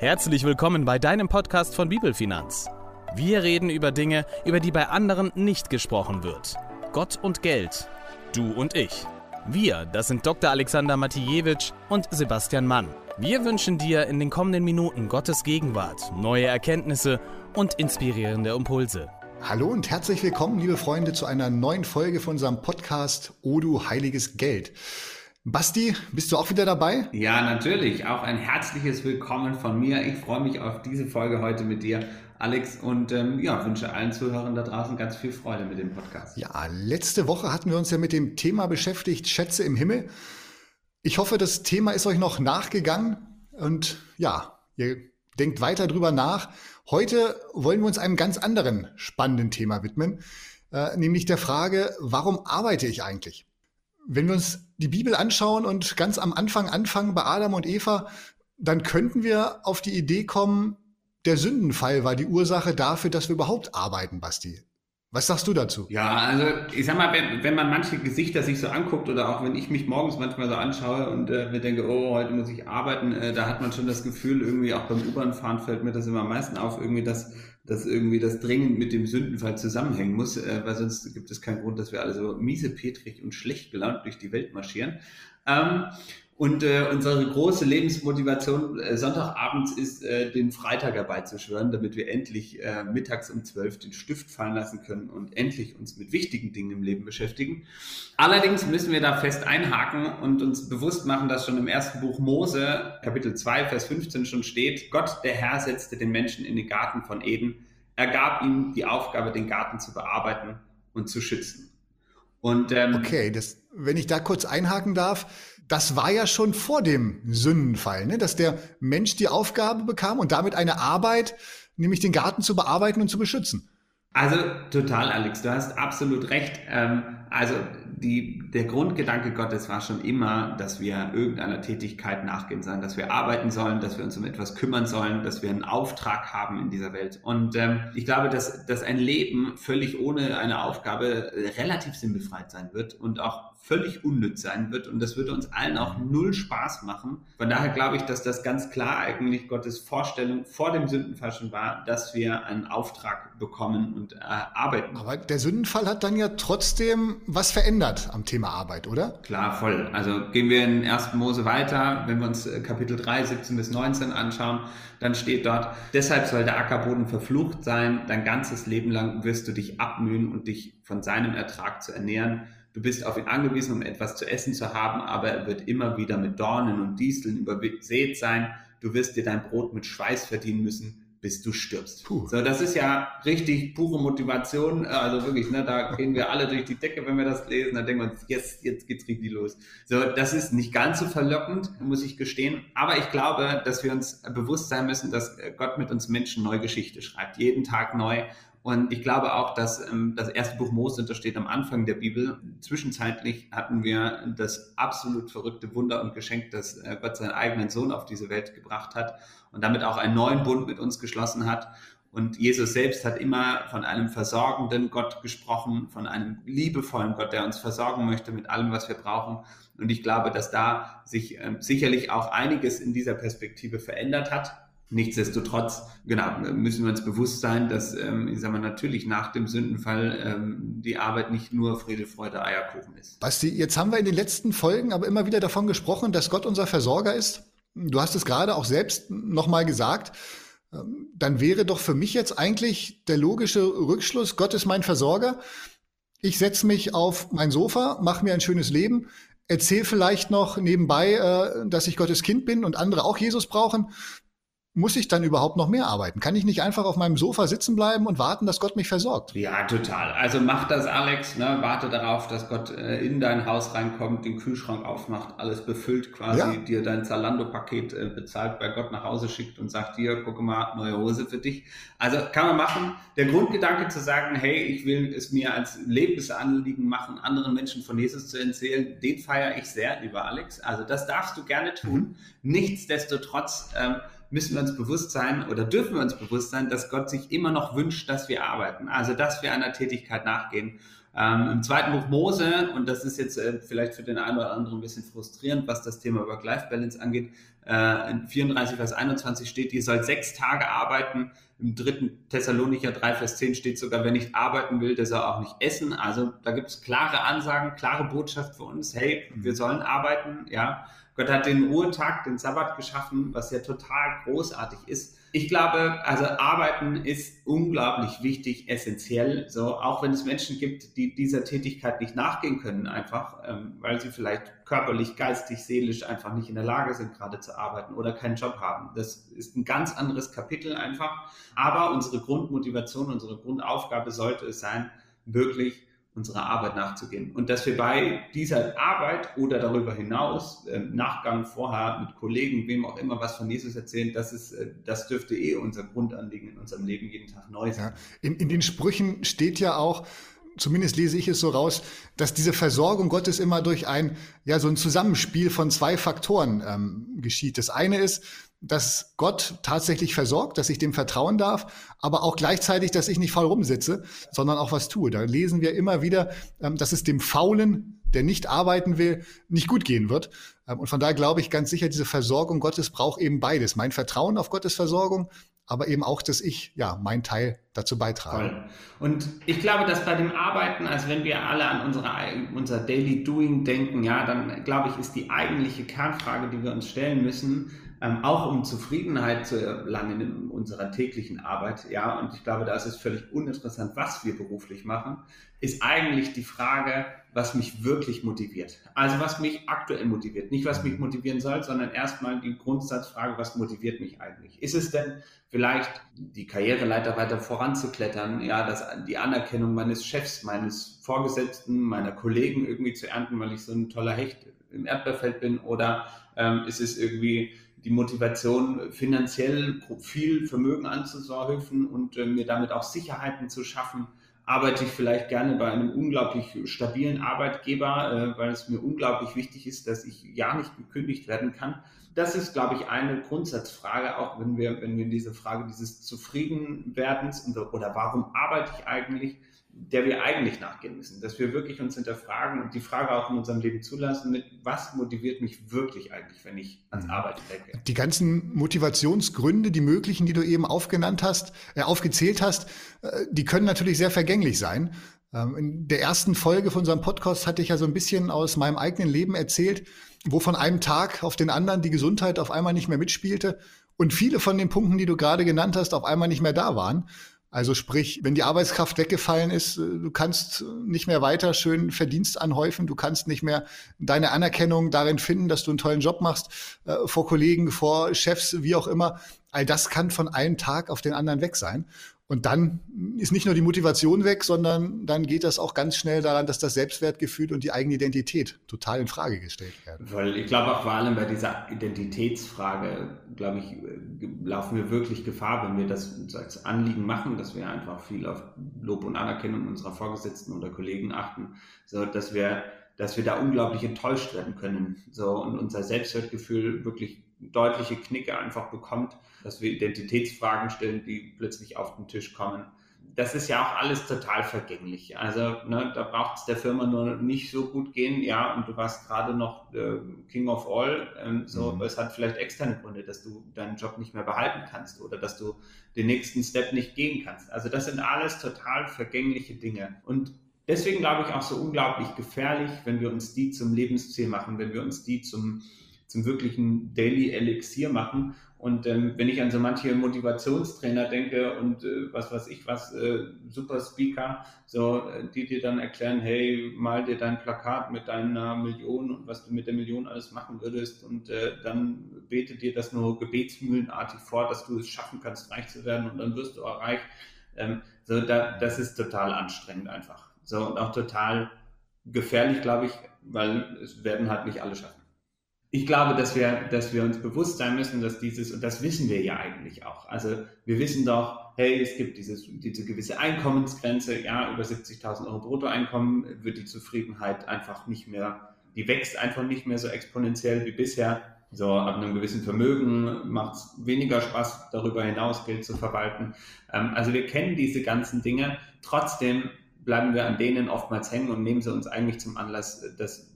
Herzlich willkommen bei deinem Podcast von Bibelfinanz. Wir reden über Dinge, über die bei anderen nicht gesprochen wird. Gott und Geld. Du und ich. Wir, das sind Dr. Alexander Matijewitsch und Sebastian Mann. Wir wünschen dir in den kommenden Minuten Gottes Gegenwart, neue Erkenntnisse und inspirierende Impulse. Hallo und herzlich willkommen, liebe Freunde, zu einer neuen Folge von unserem Podcast O du heiliges Geld. Basti, bist du auch wieder dabei? Ja, natürlich. Auch ein herzliches Willkommen von mir. Ich freue mich auf diese Folge heute mit dir, Alex, und ähm, ja, wünsche allen Zuhörern da draußen ganz viel Freude mit dem Podcast. Ja, letzte Woche hatten wir uns ja mit dem Thema beschäftigt, Schätze im Himmel. Ich hoffe, das Thema ist euch noch nachgegangen und ja, ihr denkt weiter drüber nach. Heute wollen wir uns einem ganz anderen spannenden Thema widmen, äh, nämlich der Frage, warum arbeite ich eigentlich? Wenn wir uns die Bibel anschauen und ganz am Anfang anfangen bei Adam und Eva, dann könnten wir auf die Idee kommen, der Sündenfall war die Ursache dafür, dass wir überhaupt arbeiten, Basti. Was sagst du dazu? Ja, also ich sag mal, wenn, wenn man manche Gesichter sich so anguckt oder auch wenn ich mich morgens manchmal so anschaue und äh, mir denke, oh, heute muss ich arbeiten, äh, da hat man schon das Gefühl, irgendwie auch beim U-Bahn-Fahren fällt mir das immer am meisten auf, irgendwie, dass, dass irgendwie das dringend mit dem Sündenfall zusammenhängen muss, äh, weil sonst gibt es keinen Grund, dass wir alle so miesepetrig und schlecht gelaunt durch die Welt marschieren. Ähm, und äh, unsere große Lebensmotivation äh, Sonntagabends ist, äh, den Freitag herbeizuschwören, damit wir endlich äh, mittags um zwölf den Stift fallen lassen können und endlich uns mit wichtigen Dingen im Leben beschäftigen. Allerdings müssen wir da fest einhaken und uns bewusst machen, dass schon im ersten Buch Mose, Kapitel 2, Vers 15 schon steht, Gott, der Herr, setzte den Menschen in den Garten von Eden. Er gab ihm die Aufgabe, den Garten zu bearbeiten und zu schützen. Und, ähm, okay, das, wenn ich da kurz einhaken darf, das war ja schon vor dem Sündenfall, ne? dass der Mensch die Aufgabe bekam und damit eine Arbeit, nämlich den Garten zu bearbeiten und zu beschützen. Also total, Alex, du hast absolut recht. Ähm, also die, der Grundgedanke Gottes war schon immer, dass wir irgendeiner Tätigkeit nachgehen sollen, dass wir arbeiten sollen, dass wir uns um etwas kümmern sollen, dass wir einen Auftrag haben in dieser Welt. Und ähm, ich glaube, dass, dass ein Leben völlig ohne eine Aufgabe relativ sinnbefreit sein wird und auch völlig unnütz sein wird. Und das würde uns allen auch null Spaß machen. Von daher glaube ich, dass das ganz klar eigentlich Gottes Vorstellung vor dem Sündenfall schon war, dass wir einen Auftrag bekommen und äh, arbeiten. Aber der Sündenfall hat dann ja trotzdem was verändert am Thema Arbeit, oder? Klar, voll. Also gehen wir in 1. Mose weiter. Wenn wir uns äh, Kapitel 3, 17 bis 19 anschauen, dann steht dort, deshalb soll der Ackerboden verflucht sein. Dein ganzes Leben lang wirst du dich abmühen und dich von seinem Ertrag zu ernähren. Du bist auf ihn angewiesen, um etwas zu essen zu haben, aber er wird immer wieder mit Dornen und Disteln übersät sein. Du wirst dir dein Brot mit Schweiß verdienen müssen bis du stirbst. Puh. So, das ist ja richtig pure Motivation. Also wirklich, ne, da gehen wir alle durch die Decke, wenn wir das lesen. Da denken wir uns, yes, jetzt geht's richtig los. So, das ist nicht ganz so verlockend, muss ich gestehen. Aber ich glaube, dass wir uns bewusst sein müssen, dass Gott mit uns Menschen neue Geschichte schreibt. Jeden Tag neu. Und ich glaube auch, dass ähm, das erste Buch Mose, das steht am Anfang der Bibel. Zwischenzeitlich hatten wir das absolut verrückte Wunder und Geschenk, dass äh, Gott seinen eigenen Sohn auf diese Welt gebracht hat und damit auch einen neuen Bund mit uns geschlossen hat. Und Jesus selbst hat immer von einem versorgenden Gott gesprochen, von einem liebevollen Gott, der uns versorgen möchte mit allem, was wir brauchen. Und ich glaube, dass da sich ähm, sicherlich auch einiges in dieser Perspektive verändert hat. Nichtsdestotrotz, genau, müssen wir uns bewusst sein, dass, ähm, ich sag mal, natürlich nach dem Sündenfall ähm, die Arbeit nicht nur Friede, Freude, Eierkuchen ist. Basti, jetzt haben wir in den letzten Folgen aber immer wieder davon gesprochen, dass Gott unser Versorger ist. Du hast es gerade auch selbst nochmal gesagt. Ähm, dann wäre doch für mich jetzt eigentlich der logische Rückschluss, Gott ist mein Versorger. Ich setze mich auf mein Sofa, mache mir ein schönes Leben, erzähle vielleicht noch nebenbei, äh, dass ich Gottes Kind bin und andere auch Jesus brauchen muss ich dann überhaupt noch mehr arbeiten? Kann ich nicht einfach auf meinem Sofa sitzen bleiben und warten, dass Gott mich versorgt? Ja, total. Also mach das, Alex. Ne? Warte darauf, dass Gott äh, in dein Haus reinkommt, den Kühlschrank aufmacht, alles befüllt quasi, ja. dir dein Zalando-Paket äh, bezahlt, bei Gott nach Hause schickt und sagt, hier, guck mal, neue Hose für dich. Also kann man machen. Der Grundgedanke zu sagen, hey, ich will es mir als Lebensanliegen machen, anderen Menschen von Jesus zu erzählen, den feiere ich sehr, lieber Alex. Also das darfst du gerne tun. Mhm. Nichtsdestotrotz ähm, müssen wir uns bewusst sein oder dürfen wir uns bewusst sein, dass Gott sich immer noch wünscht, dass wir arbeiten, also dass wir einer Tätigkeit nachgehen. Ähm, Im zweiten Buch Mose, und das ist jetzt äh, vielleicht für den einen oder anderen ein bisschen frustrierend, was das Thema Work-Life-Balance angeht, äh, in 34 Vers 21 steht, ihr sollt sechs Tage arbeiten. Im dritten Thessalonicher 3 Vers 10 steht sogar, wer nicht arbeiten will, der soll auch nicht essen. Also da gibt es klare Ansagen, klare Botschaft für uns. Hey, wir sollen arbeiten, ja. Gott hat den Ruhetag, den Sabbat geschaffen, was ja total großartig ist. Ich glaube, also Arbeiten ist unglaublich wichtig, essentiell. So, auch wenn es Menschen gibt, die dieser Tätigkeit nicht nachgehen können, einfach, ähm, weil sie vielleicht körperlich, geistig, seelisch einfach nicht in der Lage sind, gerade zu arbeiten oder keinen Job haben. Das ist ein ganz anderes Kapitel einfach. Aber unsere Grundmotivation, unsere Grundaufgabe sollte es sein, wirklich unserer Arbeit nachzugehen. Und dass wir bei dieser Arbeit oder darüber hinaus, äh, Nachgang vorher mit Kollegen, wem auch immer was von Jesus erzählen, das ist, äh, das dürfte eh unser Grundanliegen in unserem Leben jeden Tag neu sein. Ja. In, in den Sprüchen steht ja auch, zumindest lese ich es so raus, dass diese Versorgung Gottes immer durch ein, ja, so ein Zusammenspiel von zwei Faktoren ähm, geschieht. Das eine ist, dass Gott tatsächlich versorgt, dass ich dem vertrauen darf, aber auch gleichzeitig, dass ich nicht faul rumsitze, sondern auch was tue. Da lesen wir immer wieder, ähm, dass es dem Faulen, der nicht arbeiten will, nicht gut gehen wird. Ähm, und von daher glaube ich ganz sicher, diese Versorgung Gottes braucht eben beides. Mein Vertrauen auf Gottes Versorgung, aber eben auch, dass ich ja mein Teil dazu beitrage. Toll. Und ich glaube, dass bei dem Arbeiten, also wenn wir alle an unsere, unser Daily Doing denken, ja, dann glaube ich, ist die eigentliche Kernfrage, die wir uns stellen müssen, ähm, auch um Zufriedenheit zu erlangen in unserer täglichen Arbeit, ja, und ich glaube, da ist es völlig uninteressant, was wir beruflich machen, ist eigentlich die Frage, was mich wirklich motiviert. Also was mich aktuell motiviert. Nicht, was mich motivieren soll, sondern erstmal die Grundsatzfrage, was motiviert mich eigentlich? Ist es denn vielleicht die Karriereleiter weiter voranzuklettern, ja, das, die Anerkennung meines Chefs, meines Vorgesetzten, meiner Kollegen irgendwie zu ernten, weil ich so ein toller Hecht im Erdbeerfeld bin? Oder ähm, ist es irgendwie die Motivation, finanziell viel Vermögen anzuhäufen und äh, mir damit auch Sicherheiten zu schaffen. Arbeite ich vielleicht gerne bei einem unglaublich stabilen Arbeitgeber, äh, weil es mir unglaublich wichtig ist, dass ich ja nicht gekündigt werden kann. Das ist, glaube ich, eine Grundsatzfrage, auch wenn wir, wenn wir diese Frage dieses Zufriedenwerdens oder warum arbeite ich eigentlich, der wir eigentlich nachgehen müssen, dass wir wirklich uns hinterfragen und die Frage auch in unserem Leben zulassen, mit was motiviert mich wirklich eigentlich, wenn ich ans mhm. Arbeiten denke. Die ganzen Motivationsgründe, die möglichen, die du eben aufgenannt hast, äh, aufgezählt hast, äh, die können natürlich sehr vergänglich sein. Ähm, in der ersten Folge von unserem Podcast hatte ich ja so ein bisschen aus meinem eigenen Leben erzählt, wo von einem Tag auf den anderen die Gesundheit auf einmal nicht mehr mitspielte und viele von den Punkten, die du gerade genannt hast, auf einmal nicht mehr da waren. Also sprich, wenn die Arbeitskraft weggefallen ist, äh, du kannst nicht mehr weiter schön Verdienst anhäufen, du kannst nicht mehr deine Anerkennung darin finden, dass du einen tollen Job machst, äh, vor Kollegen, vor Chefs, wie auch immer. All das kann von einem Tag auf den anderen weg sein. Und dann ist nicht nur die Motivation weg, sondern dann geht das auch ganz schnell daran, dass das Selbstwertgefühl und die eigene Identität total in Frage gestellt werden. Weil ich glaube auch vor allem bei dieser Identitätsfrage, glaube ich, laufen wir wirklich Gefahr, wenn wir das als Anliegen machen, dass wir einfach viel auf Lob und Anerkennung unserer Vorgesetzten oder Kollegen achten, so dass wir, dass wir da unglaublich enttäuscht werden können, so und unser Selbstwertgefühl wirklich deutliche Knicke einfach bekommt, dass wir Identitätsfragen stellen, die plötzlich auf den Tisch kommen. Das ist ja auch alles total vergänglich. Also ne, da braucht es der Firma nur nicht so gut gehen, ja, und du warst gerade noch äh, King of All. Ähm, so, mhm. es hat vielleicht externe Gründe, dass du deinen Job nicht mehr behalten kannst oder dass du den nächsten Step nicht gehen kannst. Also das sind alles total vergängliche Dinge. Und deswegen glaube ich auch so unglaublich gefährlich, wenn wir uns die zum Lebensziel machen, wenn wir uns die zum zum wirklichen Daily Elixier machen. Und ähm, wenn ich an so manche Motivationstrainer denke und äh, was weiß ich was, äh, Super Speaker, so, äh, die dir dann erklären, hey, mal dir dein Plakat mit deiner Million und was du mit der Million alles machen würdest und äh, dann bete dir das nur gebetsmühlenartig vor, dass du es schaffen kannst, reich zu werden und dann wirst du auch reich. Ähm, so, da, das ist total anstrengend einfach. So, und auch total gefährlich, glaube ich, weil es werden halt nicht alle schaffen ich glaube, dass wir, dass wir uns bewusst sein müssen, dass dieses, und das wissen wir ja eigentlich auch. Also wir wissen doch, hey, es gibt dieses, diese gewisse Einkommensgrenze, ja, über 70.000 Euro Bruttoeinkommen wird die Zufriedenheit einfach nicht mehr, die wächst einfach nicht mehr so exponentiell wie bisher. So, ab einem gewissen Vermögen macht es weniger Spaß, darüber hinaus Geld zu verwalten. Ähm, also wir kennen diese ganzen Dinge. Trotzdem bleiben wir an denen oftmals hängen und nehmen sie uns eigentlich zum Anlass, das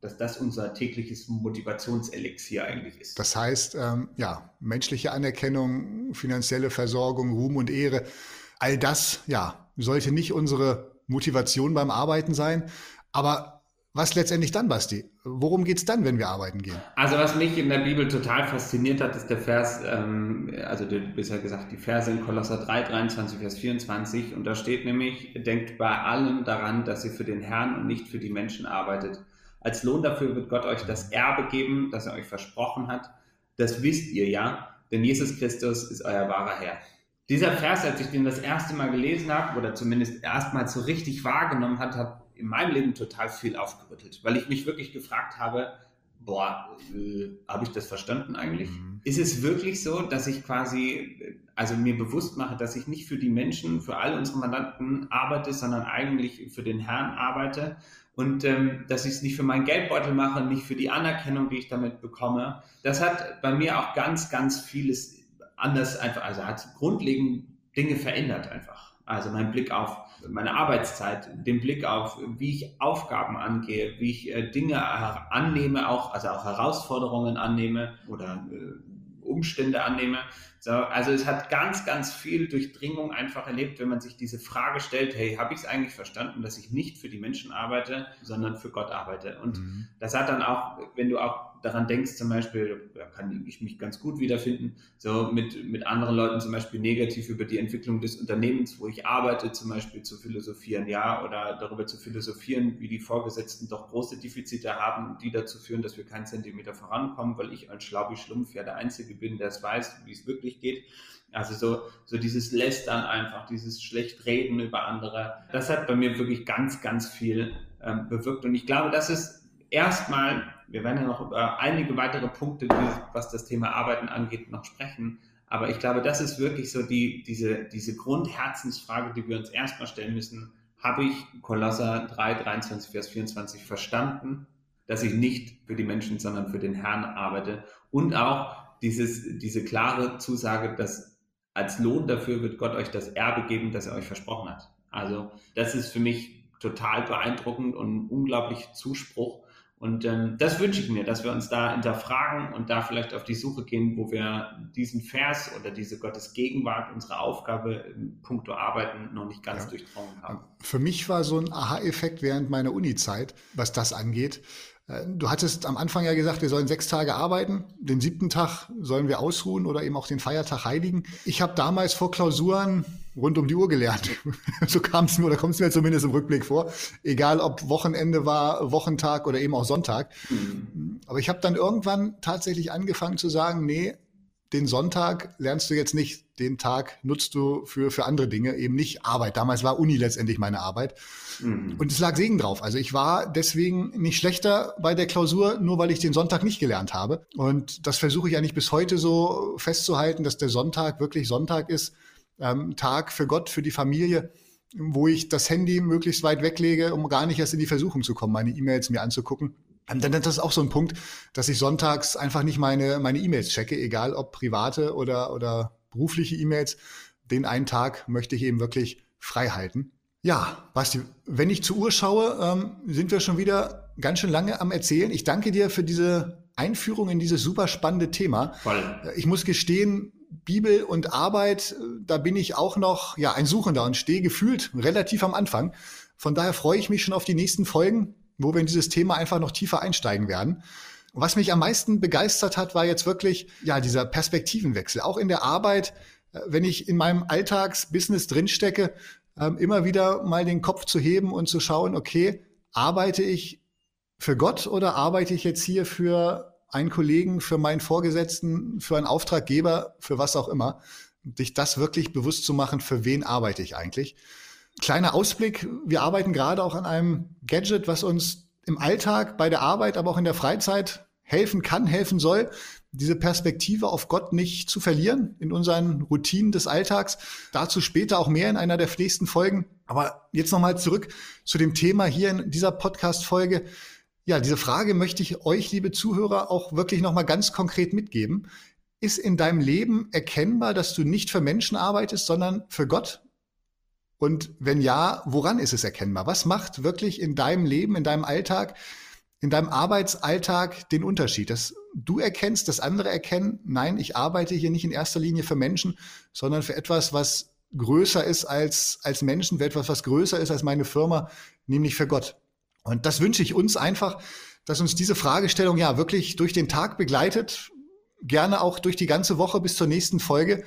dass das unser tägliches Motivationselixier eigentlich ist. Das heißt, ähm, ja, menschliche Anerkennung, finanzielle Versorgung, Ruhm und Ehre, all das, ja, sollte nicht unsere Motivation beim Arbeiten sein. Aber was letztendlich dann, Basti? Worum geht es dann, wenn wir arbeiten gehen? Also was mich in der Bibel total fasziniert hat, ist der Vers, ähm, also du bist ja gesagt, die Verse in Kolosser 3, 23, Vers 24. Und da steht nämlich, denkt bei allem daran, dass ihr für den Herrn und nicht für die Menschen arbeitet. Als Lohn dafür wird Gott euch das Erbe geben, das er euch versprochen hat. Das wisst ihr ja, denn Jesus Christus ist euer wahrer Herr. Dieser Vers, als ich den das erste Mal gelesen habe, oder zumindest erstmals so richtig wahrgenommen hat, hat in meinem Leben total viel aufgerüttelt, weil ich mich wirklich gefragt habe, boah, äh, habe ich das verstanden eigentlich? Mhm. Ist es wirklich so, dass ich quasi, also mir bewusst mache, dass ich nicht für die Menschen, für all unsere Mandanten arbeite, sondern eigentlich für den Herrn arbeite und ähm, dass ich es nicht für meinen Geldbeutel mache, nicht für die Anerkennung, die ich damit bekomme. Das hat bei mir auch ganz, ganz vieles anders einfach, also hat grundlegend Dinge verändert einfach. Also mein Blick auf meine Arbeitszeit, den Blick auf, wie ich Aufgaben angehe, wie ich äh, Dinge annehme, auch, also auch Herausforderungen annehme oder äh, Umstände annehme. So, also es hat ganz, ganz viel Durchdringung einfach erlebt, wenn man sich diese Frage stellt, hey, habe ich es eigentlich verstanden, dass ich nicht für die Menschen arbeite, sondern für Gott arbeite? Und mhm. das hat dann auch, wenn du auch daran denkst, zum Beispiel, da kann ich mich ganz gut wiederfinden, so mit, mit anderen Leuten zum Beispiel negativ über die Entwicklung des Unternehmens, wo ich arbeite, zum Beispiel zu philosophieren, ja, oder darüber zu philosophieren, wie die Vorgesetzten doch große Defizite haben, die dazu führen, dass wir keinen Zentimeter vorankommen, weil ich als Schlaubi Schlumpf ja der Einzige bin, der es weiß, wie es wirklich geht. Also so, so dieses Lästern einfach, dieses Schlechtreden über andere, das hat bei mir wirklich ganz, ganz viel ähm, bewirkt. Und ich glaube, das ist erstmal wir werden ja noch über einige weitere Punkte, was das Thema Arbeiten angeht, noch sprechen. Aber ich glaube, das ist wirklich so die, diese, diese Grundherzensfrage, die wir uns erstmal stellen müssen. Habe ich Kolosser 3, 23, Vers 24 verstanden, dass ich nicht für die Menschen, sondern für den Herrn arbeite? Und auch dieses, diese klare Zusage, dass als Lohn dafür wird Gott euch das Erbe geben, das er euch versprochen hat. Also das ist für mich total beeindruckend und unglaublich Zuspruch. Und ähm, das wünsche ich mir, dass wir uns da hinterfragen und da vielleicht auf die Suche gehen, wo wir diesen Vers oder diese Gottes Gegenwart, unsere Aufgabe im Punkto Arbeiten noch nicht ganz ja. durchdrungen haben. Für mich war so ein Aha-Effekt während meiner Uni-Zeit, was das angeht. Du hattest am Anfang ja gesagt, wir sollen sechs Tage arbeiten, den siebten Tag sollen wir ausruhen oder eben auch den Feiertag heiligen. Ich habe damals vor Klausuren rund um die Uhr gelernt. so kam es mir oder kommt es mir zumindest im Rückblick vor. Egal ob Wochenende war, Wochentag oder eben auch Sonntag. Mhm. Aber ich habe dann irgendwann tatsächlich angefangen zu sagen, nee, den Sonntag lernst du jetzt nicht, den Tag nutzt du für, für andere Dinge, eben nicht Arbeit. Damals war Uni letztendlich meine Arbeit. Mhm. Und es lag Segen drauf. Also ich war deswegen nicht schlechter bei der Klausur, nur weil ich den Sonntag nicht gelernt habe. Und das versuche ich eigentlich bis heute so festzuhalten, dass der Sonntag wirklich Sonntag ist ähm, Tag für Gott, für die Familie, wo ich das Handy möglichst weit weglege, um gar nicht erst in die Versuchung zu kommen, meine E-Mails mir anzugucken. Und dann ist das auch so ein Punkt, dass ich sonntags einfach nicht meine meine E-Mails checke, egal ob private oder oder berufliche E-Mails. Den einen Tag möchte ich eben wirklich frei halten. Ja, Basti, wenn ich zur Uhr schaue, ähm, sind wir schon wieder ganz schön lange am Erzählen. Ich danke dir für diese Einführung in dieses super spannende Thema. Voll. Ich muss gestehen, Bibel und Arbeit, da bin ich auch noch ja ein Suchender und stehe gefühlt relativ am Anfang. Von daher freue ich mich schon auf die nächsten Folgen, wo wir in dieses Thema einfach noch tiefer einsteigen werden. Was mich am meisten begeistert hat, war jetzt wirklich ja dieser Perspektivenwechsel. Auch in der Arbeit, äh, wenn ich in meinem Alltagsbusiness drinstecke, ähm, immer wieder mal den Kopf zu heben und zu schauen, okay, arbeite ich für Gott oder arbeite ich jetzt hier für einen Kollegen, für meinen Vorgesetzten, für einen Auftraggeber, für was auch immer, dich das wirklich bewusst zu machen, für wen arbeite ich eigentlich. Kleiner Ausblick, wir arbeiten gerade auch an einem Gadget, was uns im Alltag, bei der Arbeit, aber auch in der Freizeit helfen kann, helfen soll, diese Perspektive auf Gott nicht zu verlieren in unseren Routinen des Alltags. Dazu später auch mehr in einer der nächsten Folgen. Aber jetzt nochmal zurück zu dem Thema hier in dieser Podcast-Folge. Ja, diese Frage möchte ich euch, liebe Zuhörer, auch wirklich nochmal ganz konkret mitgeben. Ist in deinem Leben erkennbar, dass du nicht für Menschen arbeitest, sondern für Gott? Und wenn ja, woran ist es erkennbar? Was macht wirklich in deinem Leben, in deinem Alltag in deinem Arbeitsalltag den Unterschied, dass du erkennst, dass andere erkennen, nein, ich arbeite hier nicht in erster Linie für Menschen, sondern für etwas, was größer ist als, als Menschen, für etwas, was größer ist als meine Firma, nämlich für Gott. Und das wünsche ich uns einfach, dass uns diese Fragestellung ja wirklich durch den Tag begleitet, gerne auch durch die ganze Woche bis zur nächsten Folge.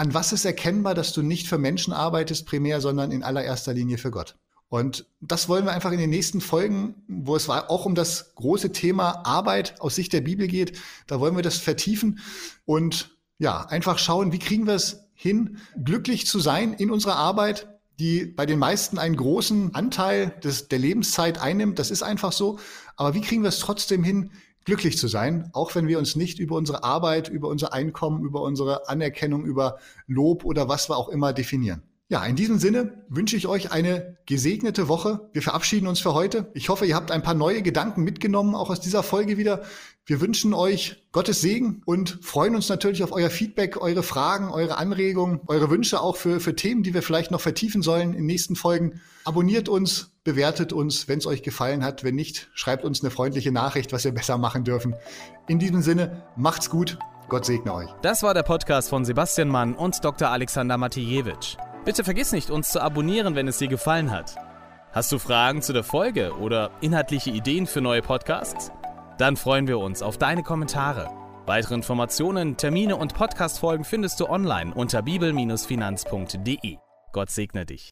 An was ist erkennbar, dass du nicht für Menschen arbeitest primär, sondern in allererster Linie für Gott? Und das wollen wir einfach in den nächsten Folgen, wo es auch um das große Thema Arbeit aus Sicht der Bibel geht, da wollen wir das vertiefen und ja, einfach schauen, wie kriegen wir es hin, glücklich zu sein in unserer Arbeit, die bei den meisten einen großen Anteil des, der Lebenszeit einnimmt. Das ist einfach so. Aber wie kriegen wir es trotzdem hin, glücklich zu sein, auch wenn wir uns nicht über unsere Arbeit, über unser Einkommen, über unsere Anerkennung, über Lob oder was wir auch immer definieren? Ja, in diesem Sinne wünsche ich euch eine gesegnete Woche. Wir verabschieden uns für heute. Ich hoffe, ihr habt ein paar neue Gedanken mitgenommen, auch aus dieser Folge wieder. Wir wünschen euch Gottes Segen und freuen uns natürlich auf euer Feedback, eure Fragen, eure Anregungen, eure Wünsche auch für, für Themen, die wir vielleicht noch vertiefen sollen in nächsten Folgen. Abonniert uns, bewertet uns, wenn es euch gefallen hat. Wenn nicht, schreibt uns eine freundliche Nachricht, was wir besser machen dürfen. In diesem Sinne, macht's gut. Gott segne euch. Das war der Podcast von Sebastian Mann und Dr. Alexander Matijewitsch. Bitte vergiss nicht, uns zu abonnieren, wenn es dir gefallen hat. Hast du Fragen zu der Folge oder inhaltliche Ideen für neue Podcasts? Dann freuen wir uns auf deine Kommentare. Weitere Informationen, Termine und Podcastfolgen findest du online unter bibel-finanz.de. Gott segne dich.